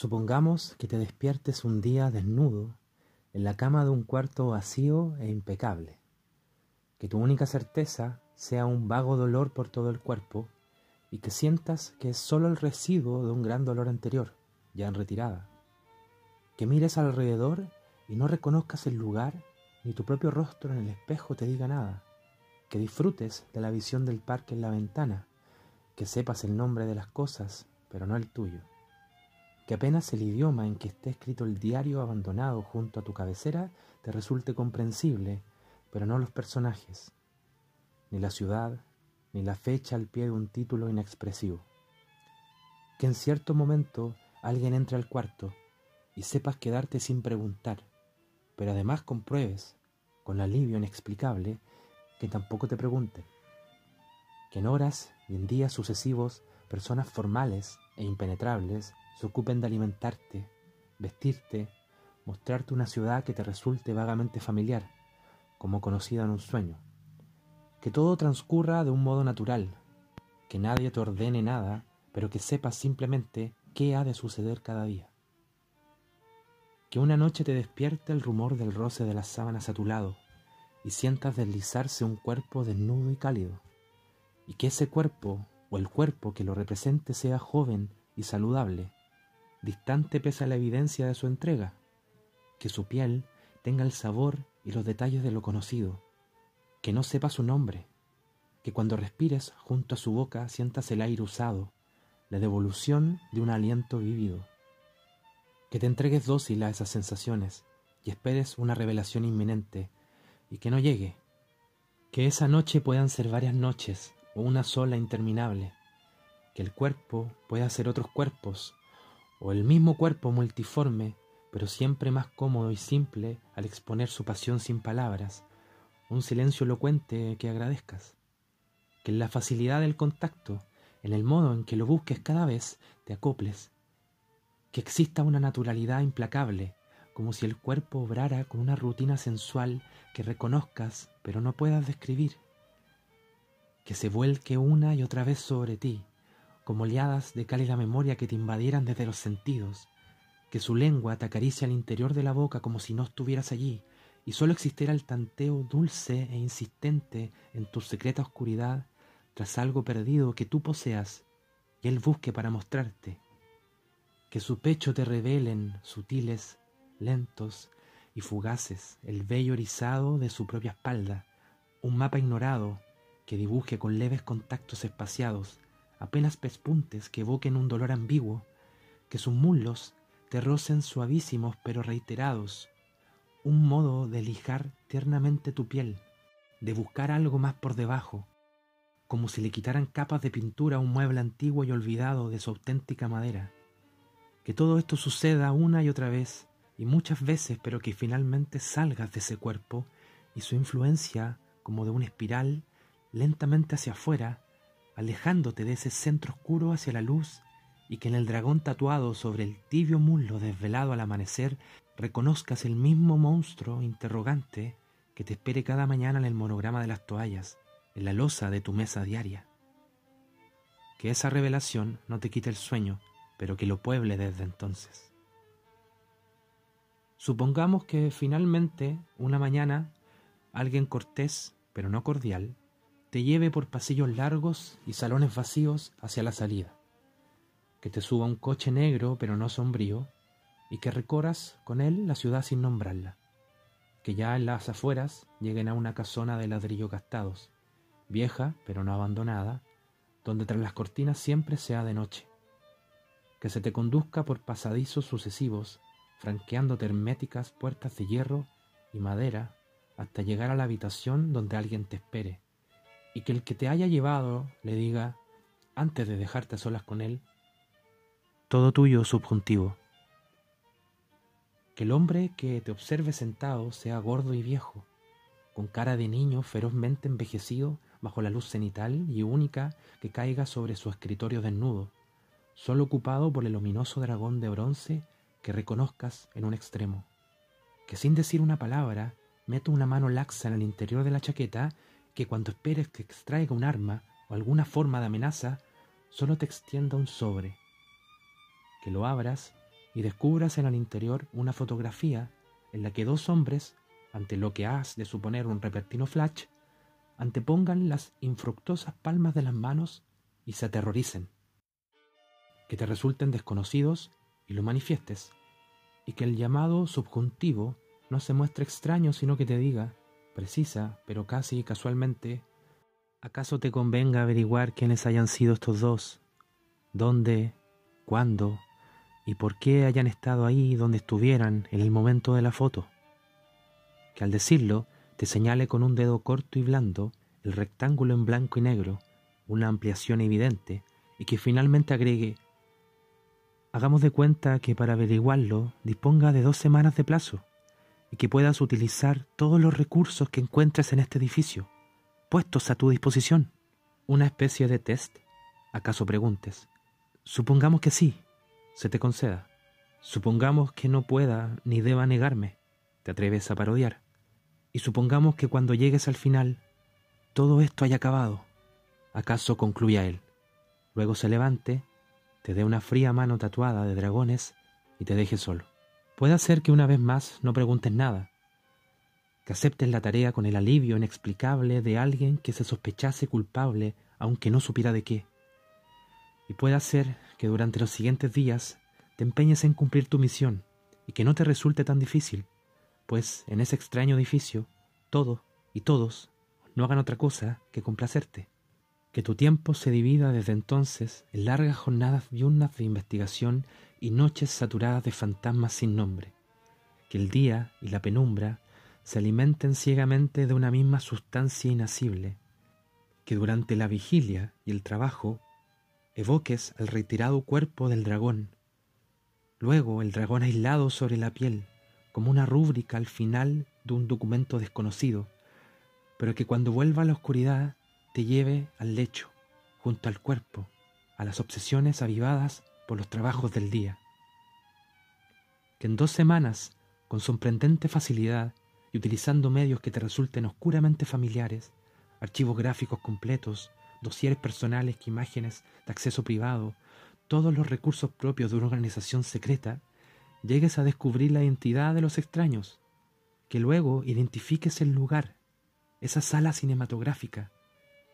Supongamos que te despiertes un día desnudo en la cama de un cuarto vacío e impecable, que tu única certeza sea un vago dolor por todo el cuerpo y que sientas que es solo el residuo de un gran dolor anterior, ya en retirada, que mires alrededor y no reconozcas el lugar ni tu propio rostro en el espejo te diga nada, que disfrutes de la visión del parque en la ventana, que sepas el nombre de las cosas, pero no el tuyo que apenas el idioma en que esté escrito el diario abandonado junto a tu cabecera te resulte comprensible, pero no los personajes, ni la ciudad, ni la fecha al pie de un título inexpresivo. Que en cierto momento alguien entre al cuarto y sepas quedarte sin preguntar, pero además compruebes, con alivio inexplicable, que tampoco te pregunten. Que en horas y en días sucesivos personas formales e impenetrables se ocupen de alimentarte, vestirte, mostrarte una ciudad que te resulte vagamente familiar, como conocida en un sueño. Que todo transcurra de un modo natural, que nadie te ordene nada, pero que sepas simplemente qué ha de suceder cada día. Que una noche te despierte el rumor del roce de las sábanas a tu lado y sientas deslizarse un cuerpo desnudo y cálido, y que ese cuerpo o el cuerpo que lo represente sea joven y saludable, distante pese a la evidencia de su entrega, que su piel tenga el sabor y los detalles de lo conocido, que no sepa su nombre, que cuando respires junto a su boca sientas el aire usado, la devolución de un aliento vivido, que te entregues dócil a esas sensaciones y esperes una revelación inminente y que no llegue, que esa noche puedan ser varias noches o una sola interminable, que el cuerpo pueda ser otros cuerpos o el mismo cuerpo multiforme, pero siempre más cómodo y simple al exponer su pasión sin palabras, un silencio elocuente que agradezcas. Que en la facilidad del contacto, en el modo en que lo busques cada vez, te acoples. Que exista una naturalidad implacable, como si el cuerpo obrara con una rutina sensual que reconozcas pero no puedas describir. Que se vuelque una y otra vez sobre ti, como oleadas de cálida memoria que te invadieran desde los sentidos, que su lengua te acaricia al interior de la boca como si no estuvieras allí, y sólo existiera el tanteo dulce e insistente en tu secreta oscuridad tras algo perdido que tú poseas y él busque para mostrarte, que su pecho te revelen sutiles, lentos y fugaces el vello erizado de su propia espalda, un mapa ignorado que dibuje con leves contactos espaciados apenas pespuntes que evoquen un dolor ambiguo, que sus muslos te rocen suavísimos pero reiterados, un modo de lijar tiernamente tu piel, de buscar algo más por debajo, como si le quitaran capas de pintura a un mueble antiguo y olvidado de su auténtica madera. Que todo esto suceda una y otra vez, y muchas veces, pero que finalmente salgas de ese cuerpo y su influencia, como de una espiral, lentamente hacia afuera, alejándote de ese centro oscuro hacia la luz y que en el dragón tatuado sobre el tibio muslo desvelado al amanecer reconozcas el mismo monstruo interrogante que te espere cada mañana en el monograma de las toallas, en la losa de tu mesa diaria. Que esa revelación no te quite el sueño, pero que lo pueble desde entonces. Supongamos que finalmente, una mañana, alguien cortés, pero no cordial, te lleve por pasillos largos y salones vacíos hacia la salida, que te suba un coche negro pero no sombrío, y que recorras con él la ciudad sin nombrarla, que ya en las afueras lleguen a una casona de ladrillo gastados, vieja pero no abandonada, donde tras las cortinas siempre sea de noche, que se te conduzca por pasadizos sucesivos, franqueando herméticas puertas de hierro y madera hasta llegar a la habitación donde alguien te espere, y que el que te haya llevado le diga, antes de dejarte a solas con él, todo tuyo subjuntivo. Que el hombre que te observe sentado sea gordo y viejo, con cara de niño ferozmente envejecido bajo la luz cenital y única que caiga sobre su escritorio desnudo, solo ocupado por el ominoso dragón de bronce que reconozcas en un extremo. Que sin decir una palabra, meta una mano laxa en el interior de la chaqueta que cuando esperes que extraiga un arma o alguna forma de amenaza, solo te extienda un sobre, que lo abras y descubras en el interior una fotografía en la que dos hombres, ante lo que has de suponer un repertino flash, antepongan las infructuosas palmas de las manos y se aterroricen. Que te resulten desconocidos y lo manifiestes, y que el llamado subjuntivo no se muestre extraño, sino que te diga, precisa, pero casi casualmente, ¿acaso te convenga averiguar quiénes hayan sido estos dos? ¿Dónde? ¿Cuándo? ¿Y por qué hayan estado ahí donde estuvieran en el momento de la foto? Que al decirlo te señale con un dedo corto y blando el rectángulo en blanco y negro, una ampliación evidente, y que finalmente agregue, hagamos de cuenta que para averiguarlo disponga de dos semanas de plazo y que puedas utilizar todos los recursos que encuentres en este edificio, puestos a tu disposición. Una especie de test, acaso preguntes. Supongamos que sí, se te conceda. Supongamos que no pueda ni deba negarme, te atreves a parodiar. Y supongamos que cuando llegues al final, todo esto haya acabado. ¿Acaso concluya él? Luego se levante, te dé una fría mano tatuada de dragones y te deje solo. Puede ser que una vez más no preguntes nada, que aceptes la tarea con el alivio inexplicable de alguien que se sospechase culpable aunque no supiera de qué. Y puede ser que durante los siguientes días te empeñes en cumplir tu misión y que no te resulte tan difícil, pues en ese extraño edificio todo y todos no hagan otra cosa que complacerte. Que tu tiempo se divida desde entonces en largas jornadas diurnas de investigación y noches saturadas de fantasmas sin nombre. Que el día y la penumbra se alimenten ciegamente de una misma sustancia inacible. Que durante la vigilia y el trabajo evoques al retirado cuerpo del dragón. Luego el dragón aislado sobre la piel, como una rúbrica al final de un documento desconocido, pero que cuando vuelva a la oscuridad te lleve al lecho, junto al cuerpo, a las obsesiones avivadas por los trabajos del día. Que en dos semanas, con sorprendente facilidad y utilizando medios que te resulten oscuramente familiares, archivos gráficos completos, dosieres personales imágenes de acceso privado, todos los recursos propios de una organización secreta, llegues a descubrir la identidad de los extraños, que luego identifiques el lugar, esa sala cinematográfica,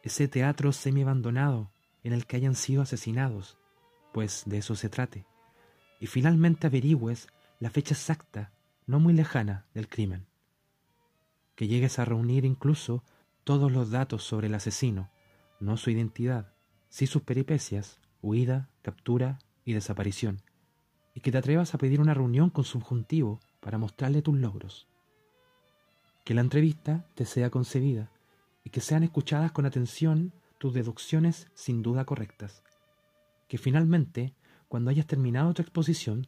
ese teatro semi abandonado en el que hayan sido asesinados, pues de eso se trate, y finalmente averigües la fecha exacta, no muy lejana, del crimen. Que llegues a reunir incluso todos los datos sobre el asesino, no su identidad, sí sus peripecias, huida, captura y desaparición, y que te atrevas a pedir una reunión con subjuntivo para mostrarle tus logros. Que la entrevista te sea concebida y que sean escuchadas con atención tus deducciones sin duda correctas que finalmente, cuando hayas terminado tu exposición,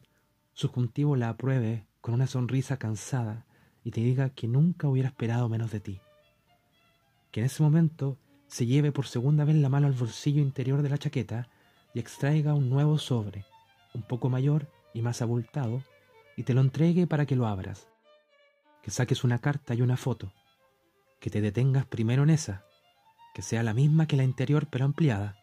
subjuntivo la apruebe con una sonrisa cansada y te diga que nunca hubiera esperado menos de ti. Que en ese momento se lleve por segunda vez la mano al bolsillo interior de la chaqueta y extraiga un nuevo sobre, un poco mayor y más abultado, y te lo entregue para que lo abras. Que saques una carta y una foto. Que te detengas primero en esa, que sea la misma que la interior pero ampliada,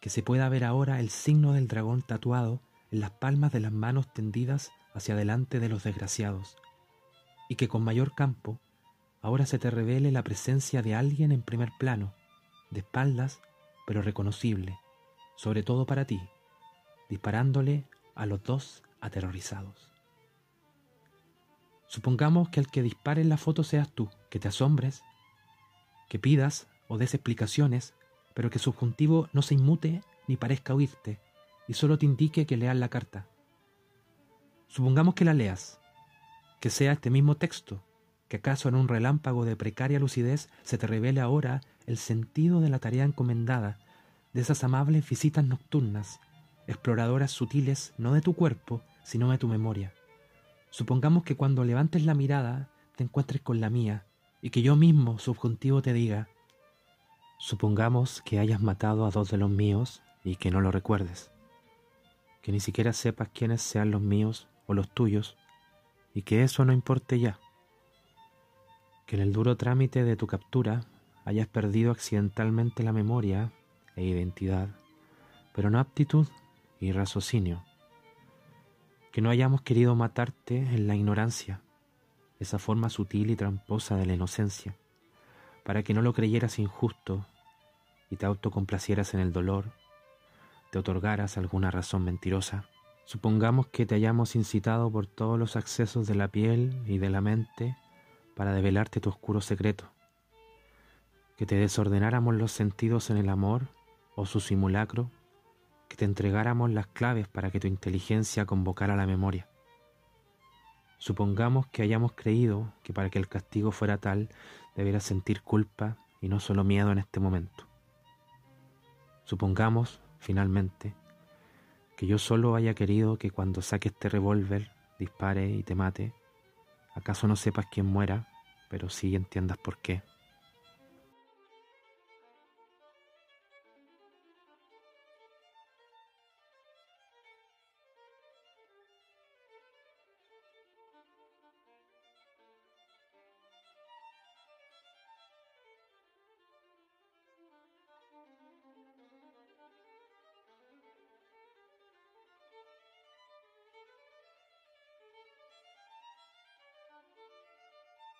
que se pueda ver ahora el signo del dragón tatuado en las palmas de las manos tendidas hacia adelante de los desgraciados, y que con mayor campo ahora se te revele la presencia de alguien en primer plano, de espaldas, pero reconocible, sobre todo para ti, disparándole a los dos aterrorizados. Supongamos que el que dispare la foto seas tú, que te asombres, que pidas o des explicaciones pero que subjuntivo no se inmute ni parezca oírte, y solo te indique que leas la carta. Supongamos que la leas, que sea este mismo texto, que acaso en un relámpago de precaria lucidez se te revele ahora el sentido de la tarea encomendada, de esas amables visitas nocturnas, exploradoras sutiles no de tu cuerpo, sino de tu memoria. Supongamos que cuando levantes la mirada te encuentres con la mía, y que yo mismo, subjuntivo, te diga, Supongamos que hayas matado a dos de los míos y que no lo recuerdes, que ni siquiera sepas quiénes sean los míos o los tuyos y que eso no importe ya, que en el duro trámite de tu captura hayas perdido accidentalmente la memoria e identidad, pero no aptitud y raciocinio, que no hayamos querido matarte en la ignorancia, esa forma sutil y tramposa de la inocencia, para que no lo creyeras injusto y te autocomplacieras en el dolor, te otorgaras alguna razón mentirosa. Supongamos que te hayamos incitado por todos los accesos de la piel y de la mente para develarte tu oscuro secreto, que te desordenáramos los sentidos en el amor o su simulacro, que te entregáramos las claves para que tu inteligencia convocara la memoria. Supongamos que hayamos creído que para que el castigo fuera tal debieras sentir culpa y no solo miedo en este momento. Supongamos, finalmente, que yo solo haya querido que cuando saque este revólver dispare y te mate, acaso no sepas quién muera, pero sí entiendas por qué.